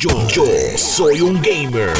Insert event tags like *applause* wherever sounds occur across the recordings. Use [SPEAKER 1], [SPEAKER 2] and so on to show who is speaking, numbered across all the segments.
[SPEAKER 1] Yo, yo soy un gamer.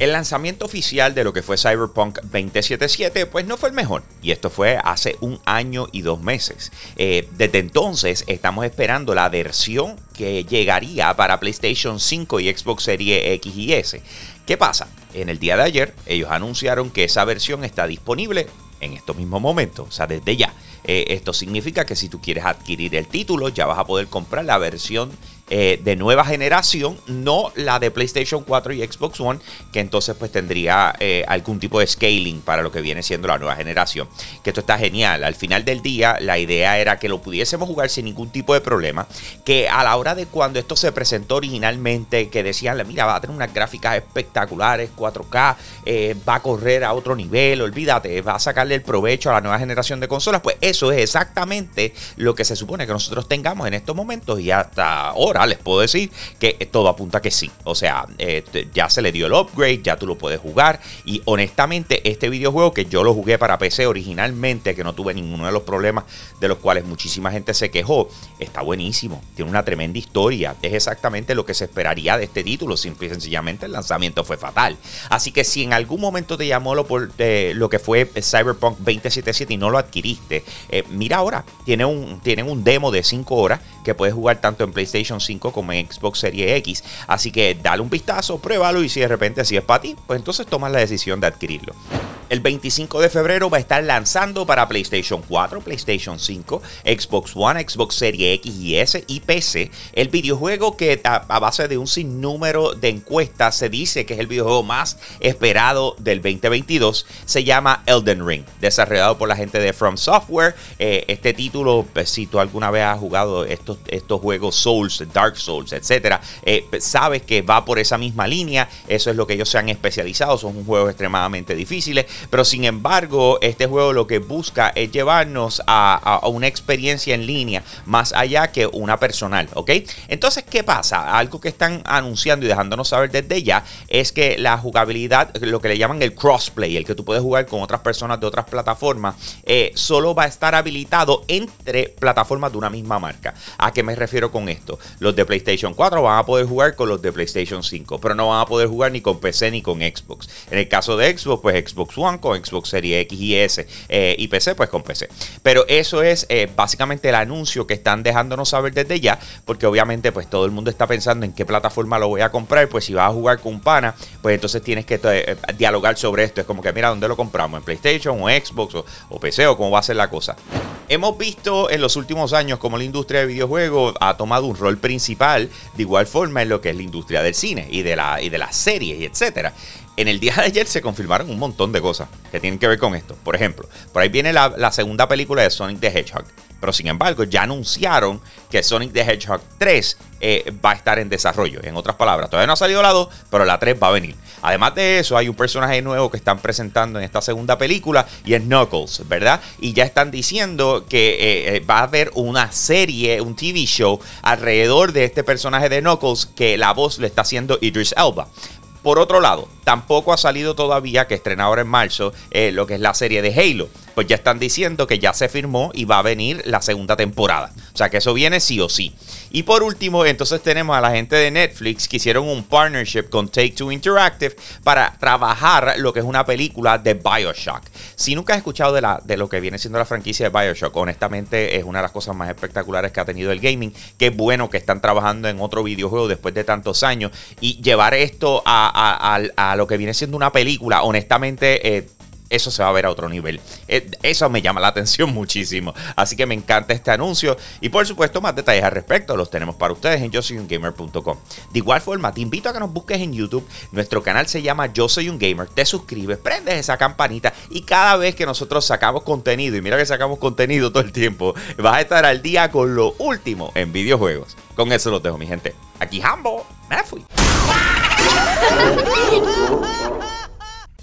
[SPEAKER 2] El lanzamiento oficial de lo que fue Cyberpunk 2077 pues no fue el mejor y esto fue hace un año y dos meses. Eh, desde entonces estamos esperando la versión que llegaría para PlayStation 5 y Xbox Series X y S. ¿Qué pasa? En el día de ayer ellos anunciaron que esa versión está disponible en estos mismos momentos, o sea, desde ya. Eh, esto significa que si tú quieres adquirir el título, ya vas a poder comprar la versión eh, de nueva generación, no la de PlayStation 4 y Xbox One, que entonces pues tendría eh, algún tipo de scaling para lo que viene siendo la nueva generación. Que esto está genial. Al final del día, la idea era que lo pudiésemos jugar sin ningún tipo de problema. Que a la hora de cuando esto se presentó originalmente, que decían, mira, va a tener unas gráficas espectaculares, 4K, eh, va a correr a otro nivel, olvídate, va a sacarle el provecho a la nueva generación de consolas. Pues eso es exactamente lo que se supone que nosotros tengamos en estos momentos y hasta ahora les puedo decir que todo apunta que sí. O sea, eh, ya se le dio el upgrade, ya tú lo puedes jugar. Y honestamente, este videojuego que yo lo jugué para PC originalmente, que no tuve ninguno de los problemas de los cuales muchísima gente se quejó, está buenísimo. Tiene una tremenda historia. Es exactamente lo que se esperaría de este título. Simple y sencillamente el lanzamiento fue fatal. Así que si en algún momento te llamó lo, por, eh, lo que fue Cyberpunk 2077 y no lo adquiriste, eh, mira ahora, tiene un, tienen un demo de 5 horas que puedes jugar tanto en PlayStation 5 como en Xbox Series X. Así que dale un vistazo, pruébalo y si de repente así es para ti, pues entonces tomas la decisión de adquirirlo. El 25 de febrero va a estar lanzando para PlayStation 4, PlayStation 5, Xbox One, Xbox Series X y S y PC el videojuego que a, base de un sinnúmero de encuestas se dice que es el videojuego más esperado del 2022. Se llama Elden Ring, desarrollado por la gente de From Software. Eh, este título, pues, si tú alguna vez has jugado estos, estos juegos Souls, Dark Souls, etc., eh, sabes que va por esa misma línea. Eso es lo que ellos se han especializado. Son juegos extremadamente difíciles pero sin embargo, este juego lo que busca es llevarnos a, una experiencia en línea más allá que una personal, ¿ok? Entonces, ¿qué pasa? Algo que están anunciando y dejándonos saber desde ya es que la jugabilidad, lo que le llaman el crossplay, el que tú puedes jugar con otras personas de otras plataformas, eh, solo va a estar habilitado entre plataformas de una misma marca. ¿A qué me refiero con esto? Los de PlayStation 4 van a poder jugar con los de PlayStation 5, pero no van a poder jugar ni con PC ni con Xbox. En el caso de Xbox, pues Xbox One con Xbox Series X y S eh, y PC, pues con PC. Pero eso es eh, básicamente el anuncio que están dejándonos saber desde ya, porque obviamente pues todo el mundo está pensando en qué plataforma lo voy a comprar, pues si vas a jugar con pana, pues entonces tienes que eh, dialogar sobre esto. Es como que mira, ¿dónde lo compramos? ¿En PlayStation o Xbox o, o PC o cómo va a ser la cosa? Hemos visto en los últimos años cómo la industria de videojuegos ha tomado un rol principal de igual forma en lo que es la industria del cine y de, la, y de las series y etcétera. En el día de ayer se confirmaron un montón de cosas que tienen que ver con esto. Por ejemplo, por ahí viene la, la segunda película de Sonic the Hedgehog. Pero sin embargo, ya anunciaron que Sonic the Hedgehog 3 eh, va a estar en desarrollo. En otras palabras, todavía no ha salido la 2, pero la 3 va a venir. Además de eso, hay un personaje nuevo que están presentando en esta segunda película y es Knuckles, ¿verdad? Y ya están diciendo que eh, eh, va a haber una serie, un TV show alrededor de este personaje de Knuckles que la voz le está haciendo Idris Elba. Por otro lado, tampoco ha salido todavía, que estrena en marzo, lo que es la serie de Halo pues ya están diciendo que ya se firmó y va a venir la segunda temporada. O sea que eso viene sí o sí. Y por último, entonces tenemos a la gente de Netflix que hicieron un partnership con Take Two Interactive para trabajar lo que es una película de Bioshock. Si nunca has escuchado de, la, de lo que viene siendo la franquicia de Bioshock, honestamente es una de las cosas más espectaculares que ha tenido el gaming. Qué bueno que están trabajando en otro videojuego después de tantos años y llevar esto a, lo que viene siendo una película, honestamente... Eh, eso se va a ver a otro nivel. Eh, eso me llama la atención *laughs* muchísimo. Así que me encanta este anuncio. Y por supuesto, más detalles al respecto los tenemos para ustedes en yo soy un gamer.com. De igual forma, te invito a que nos busques en YouTube. Nuestro canal se llama Yo Soy un Gamer. Te suscribes, prendes esa campanita y cada vez que nosotros sacamos contenido, y mira que sacamos contenido todo el tiempo, vas a estar al día con lo último en videojuegos. Con eso los dejo, mi gente. Aquí Hambo, me fui. *laughs*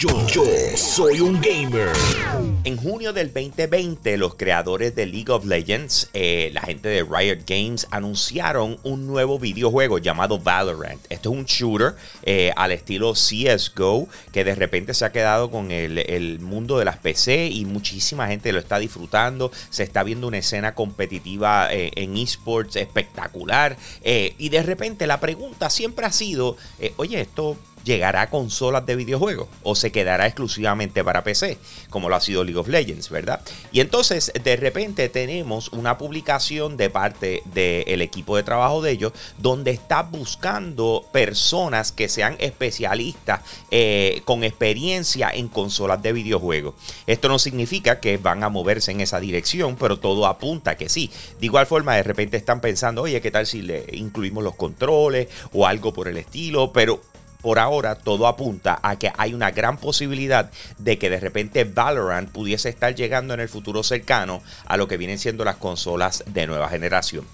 [SPEAKER 1] Yo, soy un gamer.
[SPEAKER 2] En junio del 2020, los creadores de League of Legends, eh, la gente de Riot Games, anunciaron un nuevo videojuego llamado Valorant. Esto es un shooter eh, al estilo CSGO que de repente se ha quedado con el, mundo de las PC y muchísima gente lo está disfrutando. Se está viendo una escena competitiva eh, en esports espectacular. y de repente la pregunta siempre ha sido, oye, esto llegará a consolas de videojuegos o se quedará exclusivamente para PC, como lo ha sido League of Legends, ¿verdad? Y entonces de repente tenemos una publicación de parte del equipo de trabajo de ellos donde está buscando personas que sean especialistas eh, con experiencia en consolas de videojuegos. Esto no significa que van a moverse en esa dirección, pero todo apunta que sí. De igual forma, de repente están pensando, oye, ¿qué tal si le incluimos los controles o algo por el estilo? Pero por ahora todo apunta a que hay una gran posibilidad de que de repente Valorant pudiese estar llegando en el futuro cercano a lo que vienen siendo las consolas de nueva generación.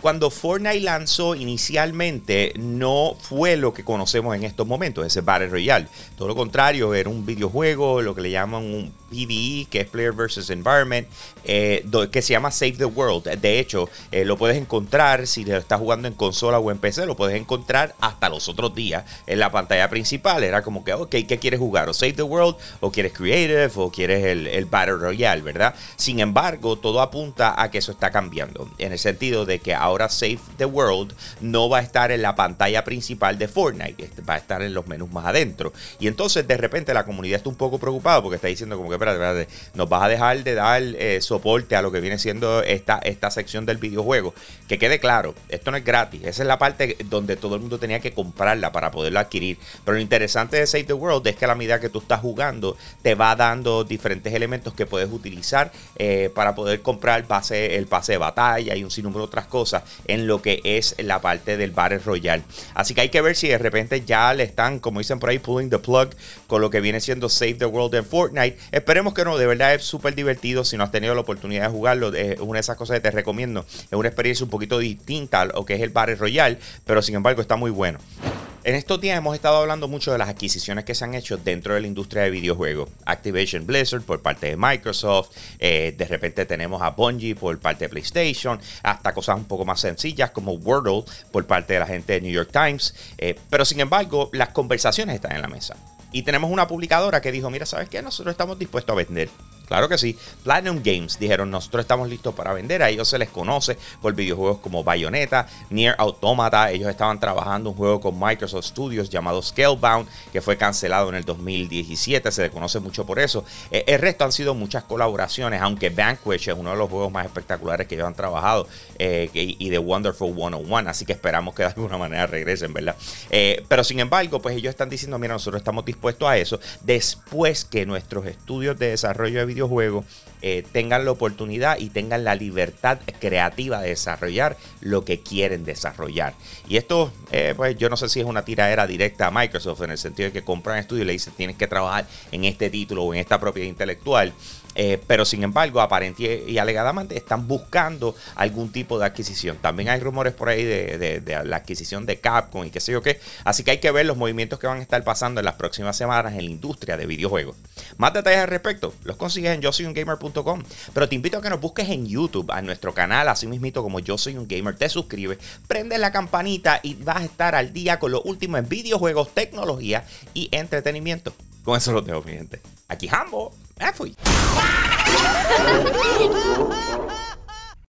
[SPEAKER 2] Cuando Fortnite lanzó inicialmente no fue lo que conocemos en estos momentos, ese Battle Royale. Todo lo contrario, era un videojuego, lo que le llaman un PvE, que es Player versus Environment, eh, que se llama Save the World. De hecho, eh, lo puedes encontrar si lo estás jugando en consola o en PC, lo puedes encontrar hasta los otros días en la pantalla principal. Era como que, ok, ¿qué quieres jugar? ¿O Save the World? ¿O quieres Creative? ¿O quieres el, el Battle Royale? ¿Verdad? Sin embargo, todo apunta a que eso está cambiando. En el sentido de que ahora ahora Save the World no va a estar en la pantalla principal de Fortnite, este, va a estar en los menús más adentro. Y entonces de repente la comunidad está un poco preocupada porque está diciendo como que, espérate, nos vas a dejar de dar eh, soporte a lo que viene siendo esta, esta sección del videojuego. Que quede claro, esto no es gratis, esa es la parte donde todo el mundo tenía que comprarla para poderla adquirir. Pero lo interesante de Save the World es que a la medida que tú estás jugando, te va dando diferentes elementos que puedes utilizar eh, para poder comprar base, el pase de batalla y un sinnúmero de otras cosas en lo que es la parte del Battle Royale. Así que hay que ver si de repente ya le están, como dicen por ahí, pulling the plug con lo que viene siendo Save the World en Fortnite. Esperemos que no, de verdad es súper divertido. Si no has tenido la oportunidad de jugarlo, es una de esas cosas que te recomiendo. Es una experiencia un poquito distinta a lo que es el Battle Royale, pero sin embargo está muy bueno. En estos días hemos estado hablando mucho de las adquisiciones que se han hecho dentro de la industria de videojuegos. Activation Blizzard por parte de Microsoft, eh, de repente tenemos a Bungie por parte de PlayStation, hasta cosas un poco más sencillas como Wordle por parte de la gente de New York Times. Eh, pero sin embargo, las conversaciones están en la mesa. Y tenemos una publicadora que dijo, mira, ¿sabes qué? Nosotros estamos dispuestos a vender Claro que sí. Platinum Games dijeron, nosotros estamos listos para vender. A ellos se les conoce por videojuegos como Bayonetta, Near Automata. Ellos estaban trabajando un juego con Microsoft Studios llamado Scalebound, que fue cancelado en el 2017. Se les conoce mucho por eso. Eh, el resto han sido muchas colaboraciones, aunque Vanquish es uno de los juegos más espectaculares que ellos han trabajado eh, y The Wonderful 101. Así que esperamos que de alguna manera regresen, ¿verdad? Eh, pero sin embargo, pues ellos están diciendo, mira, nosotros estamos dispuestos a eso después que nuestros estudios de desarrollo de videojuegos juego eh, tengan la oportunidad y tengan la libertad creativa de desarrollar lo que quieren desarrollar. Y esto, eh, pues yo no sé si es una tiradera directa a Microsoft en el sentido de que compran estudio y le dicen tienes que trabajar en este título o en esta propiedad intelectual. Eh, pero sin embargo, aparente y alegadamente están buscando algún tipo de adquisición. También hay rumores por ahí de, la adquisición de Capcom y qué sé yo qué. Así que hay que ver los movimientos que van a estar pasando en las próximas semanas en la industria de videojuegos. Más detalles al respecto los consigues en yo soy un gamer.com. Pero te invito a que nos busques en YouTube, a nuestro canal, así mismito como yo soy un gamer. Te suscribes, prendes la campanita y vas a estar al día con lo último en videojuegos, tecnología y entretenimiento. Con eso lo tengo, mi gente. Aquí Hambo, me fui.